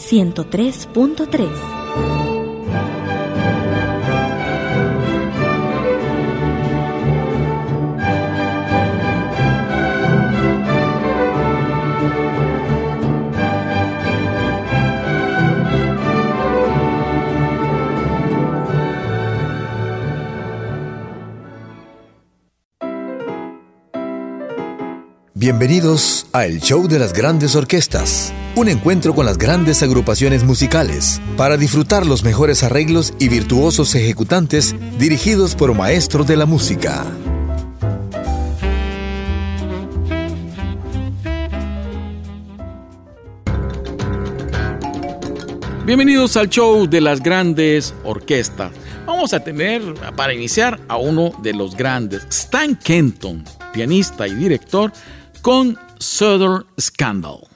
103.3. Bienvenidos a El Show de las Grandes Orquestas, un encuentro con las grandes agrupaciones musicales para disfrutar los mejores arreglos y virtuosos ejecutantes dirigidos por maestros de la música. Bienvenidos al show de las grandes orquestas. Vamos a tener para iniciar a uno de los grandes, Stan Kenton, pianista y director, con Southern Scandal.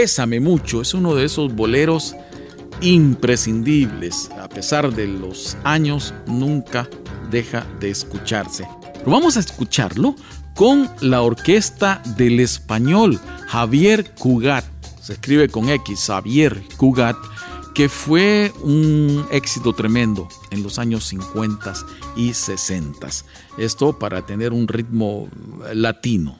Bésame mucho es uno de esos boleros imprescindibles. A pesar de los años, nunca deja de escucharse. Vamos a escucharlo con la orquesta del español Javier Cugat. Se escribe con X, Javier Cugat, que fue un éxito tremendo en los años 50 y 60. Esto para tener un ritmo latino.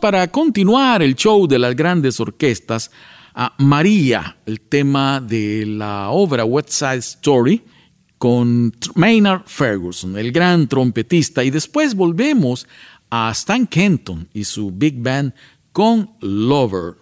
Para continuar el show de las grandes orquestas a María, el tema de la obra West Side Story con Maynard Ferguson, el gran trompetista, y después volvemos a Stan Kenton y su big band con Lover.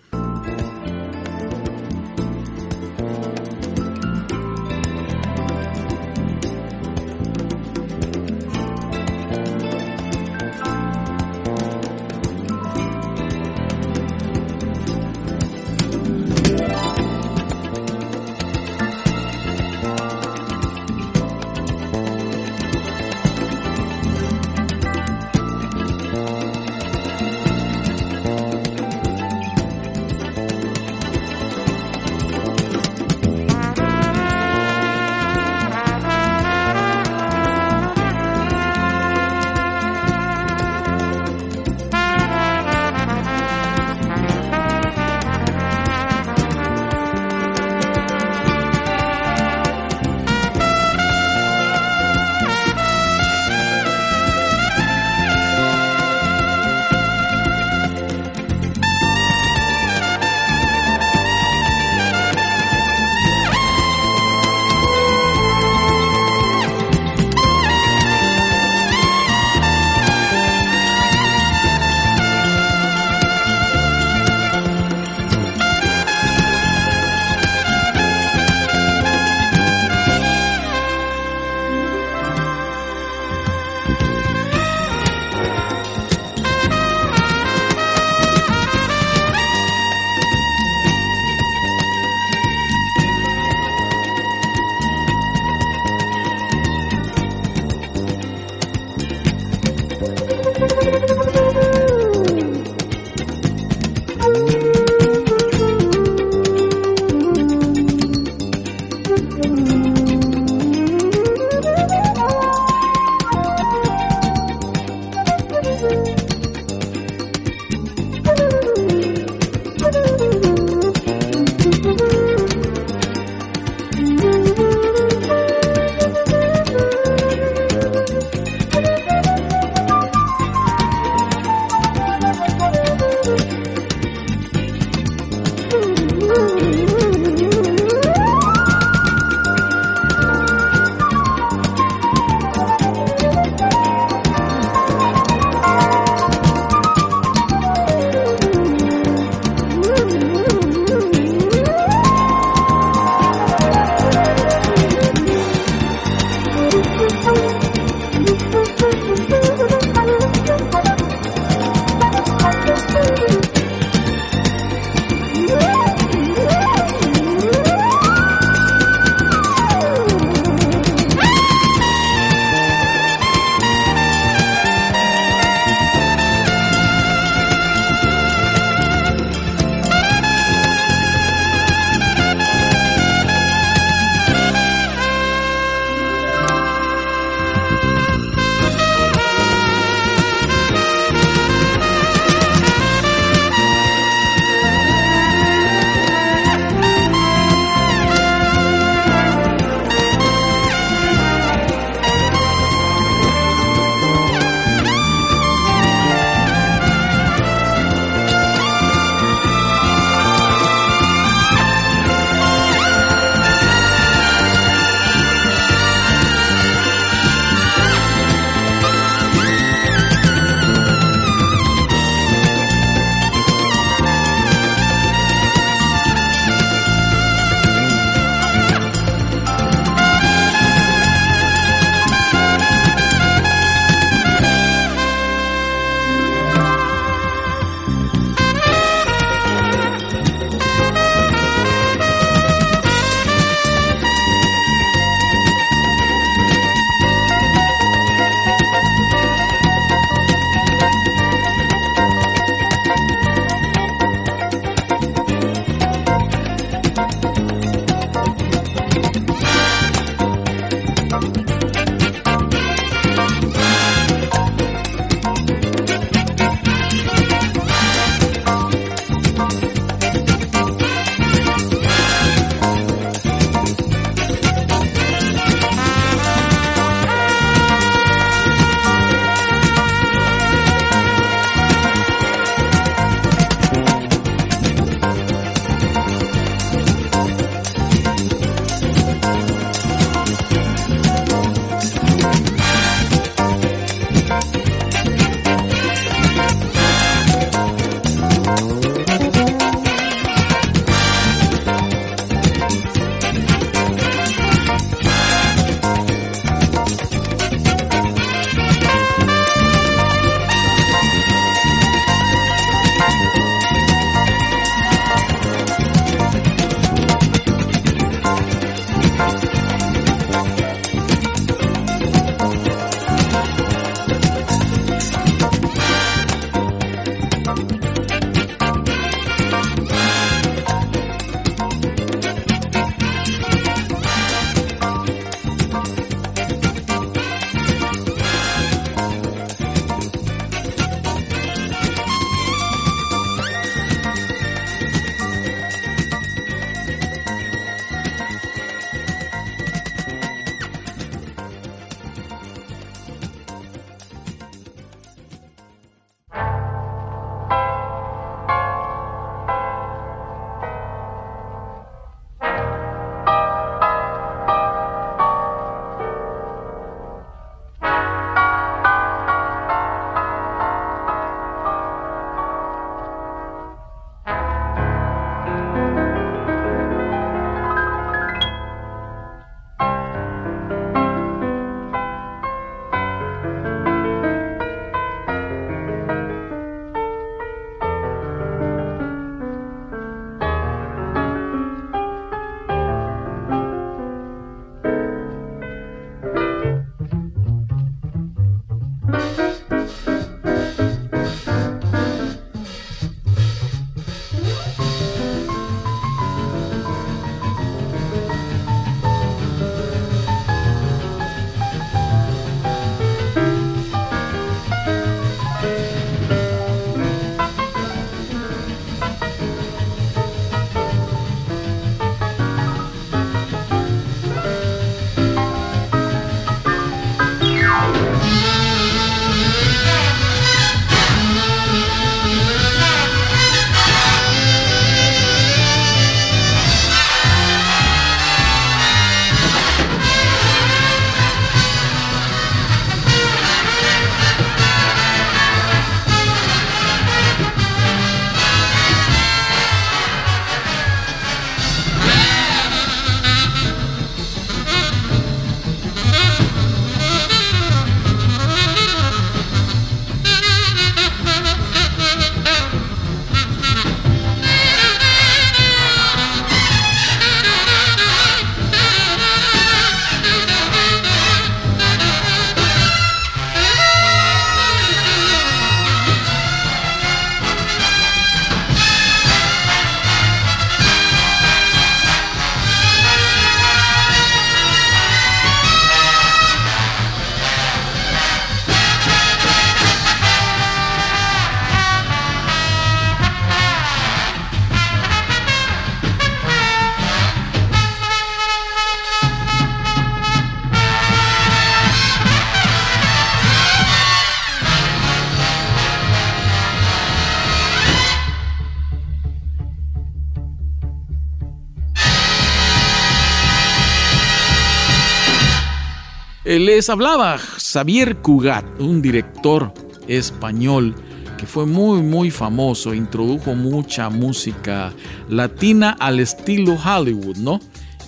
Les hablaba Xavier Cugat, un director español que fue muy muy famoso, introdujo mucha música latina al estilo Hollywood, ¿no?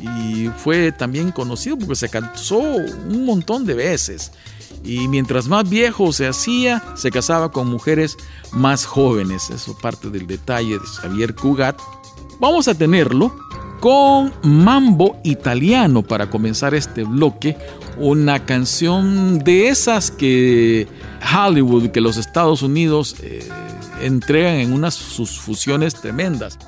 Y fue también conocido porque se casó un montón de veces. Y mientras más viejo se hacía, se casaba con mujeres más jóvenes. Eso parte del detalle de Xavier Cugat. Vamos a tenerlo con Mambo Italiano para comenzar este bloque. Una canción de esas que Hollywood, que los Estados Unidos eh, entregan en unas sus fusiones tremendas.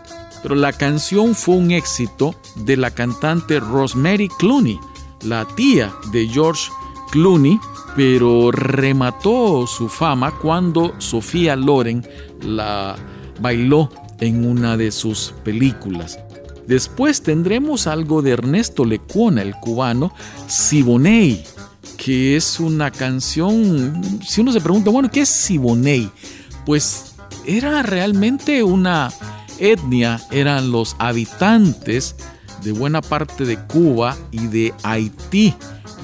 Pero la canción fue un éxito de la cantante Rosemary Clooney, la tía de George Clooney, pero remató su fama cuando Sofía Loren la bailó en una de sus películas. Después tendremos algo de Ernesto Lecuona, el cubano, Siboney, que es una canción, si uno se pregunta, bueno, ¿qué es Siboney? Pues era realmente una etnia, eran los habitantes de buena parte de Cuba y de Haití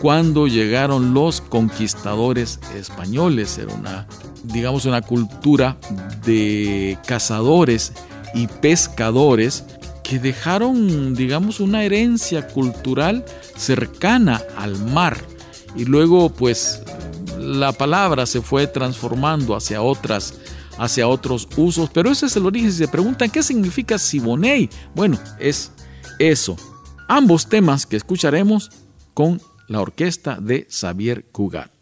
cuando llegaron los conquistadores españoles. Era una, digamos, una cultura de cazadores y pescadores que dejaron, digamos, una herencia cultural cercana al mar. Y luego, pues, la palabra se fue transformando hacia otras hacia otros usos, pero ese es el origen. Si se preguntan qué significa Siboney, bueno, es eso. Ambos temas que escucharemos con la orquesta de Xavier Cugat.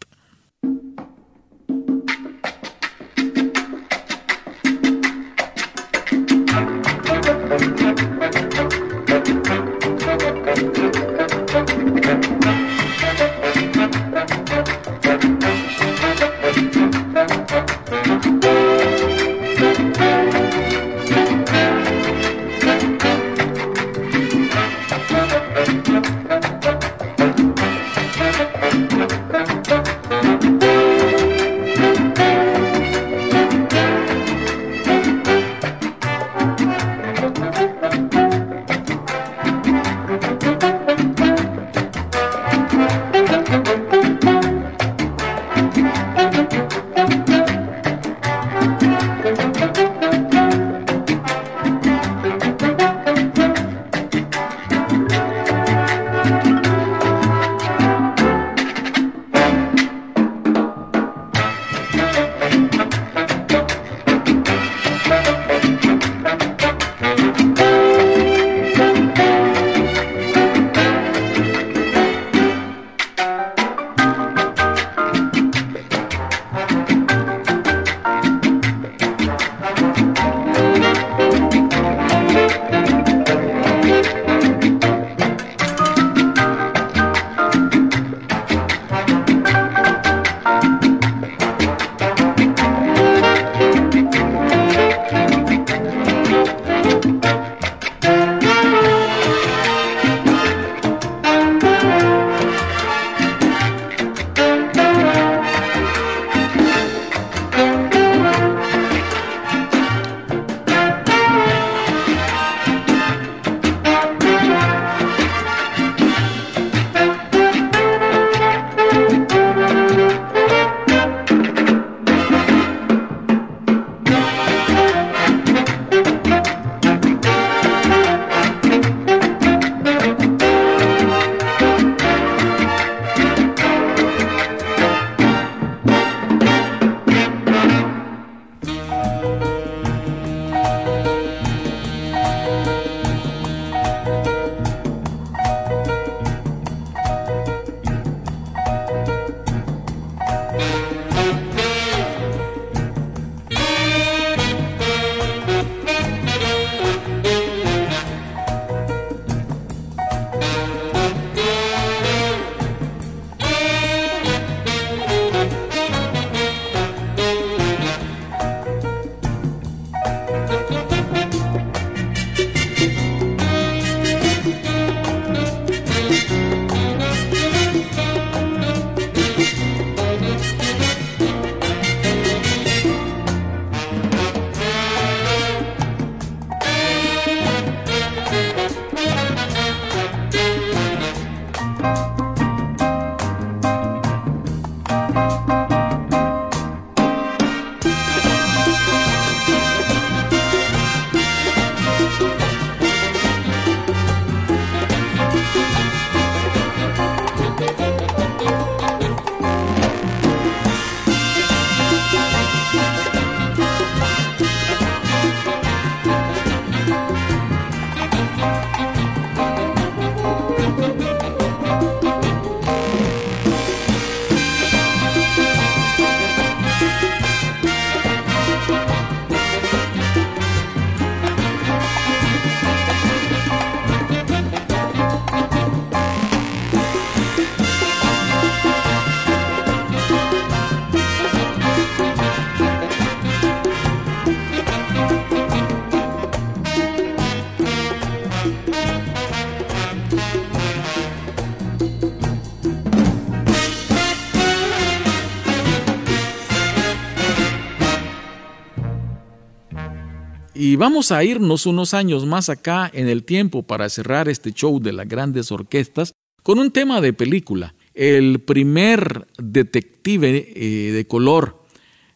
Y vamos a irnos unos años más acá en el tiempo para cerrar este show de las grandes orquestas con un tema de película. El primer detective eh, de color,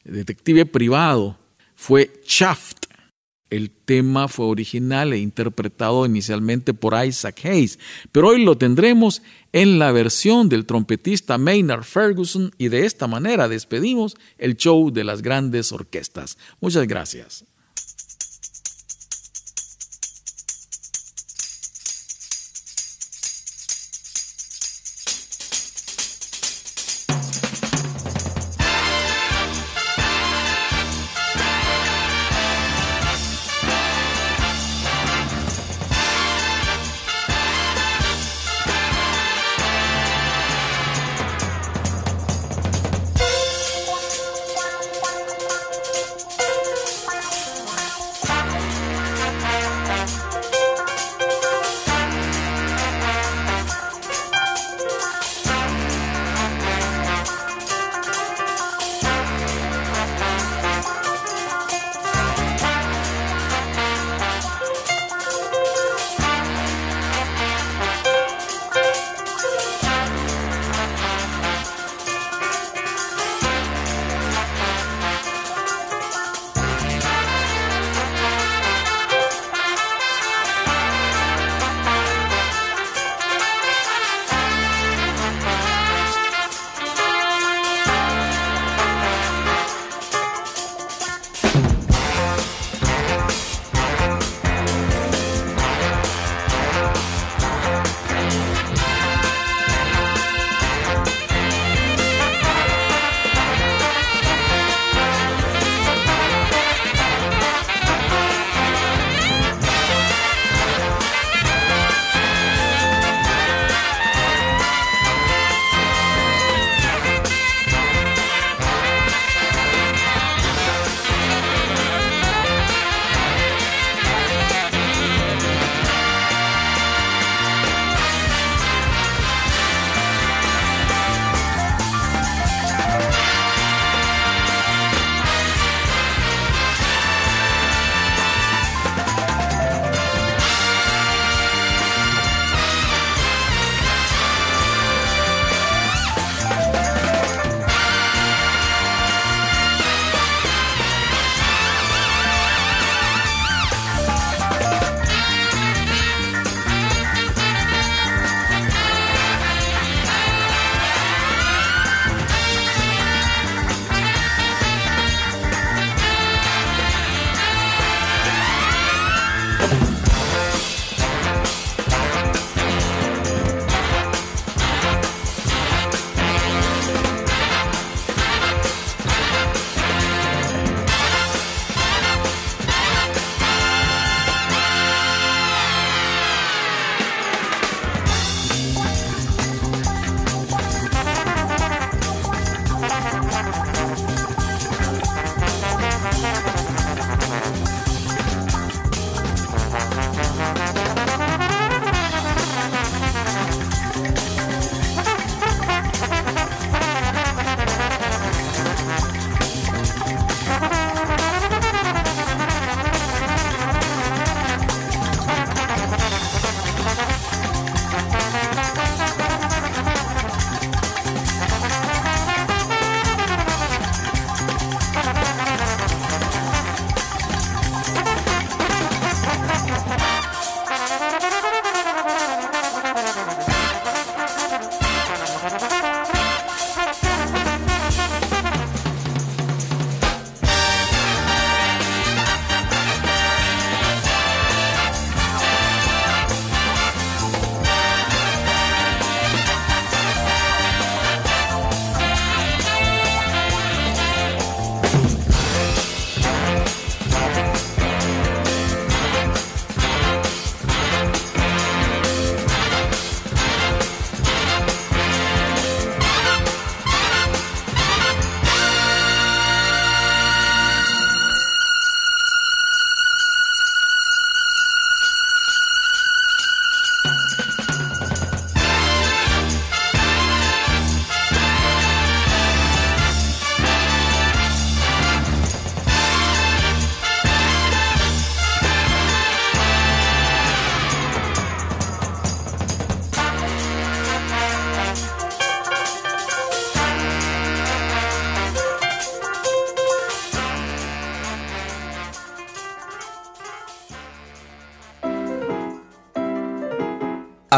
detective privado, fue Shaft. El tema fue original e interpretado inicialmente por Isaac Hayes, pero hoy lo tendremos en la versión del trompetista Maynard Ferguson y de esta manera despedimos el show de las grandes orquestas. Muchas gracias.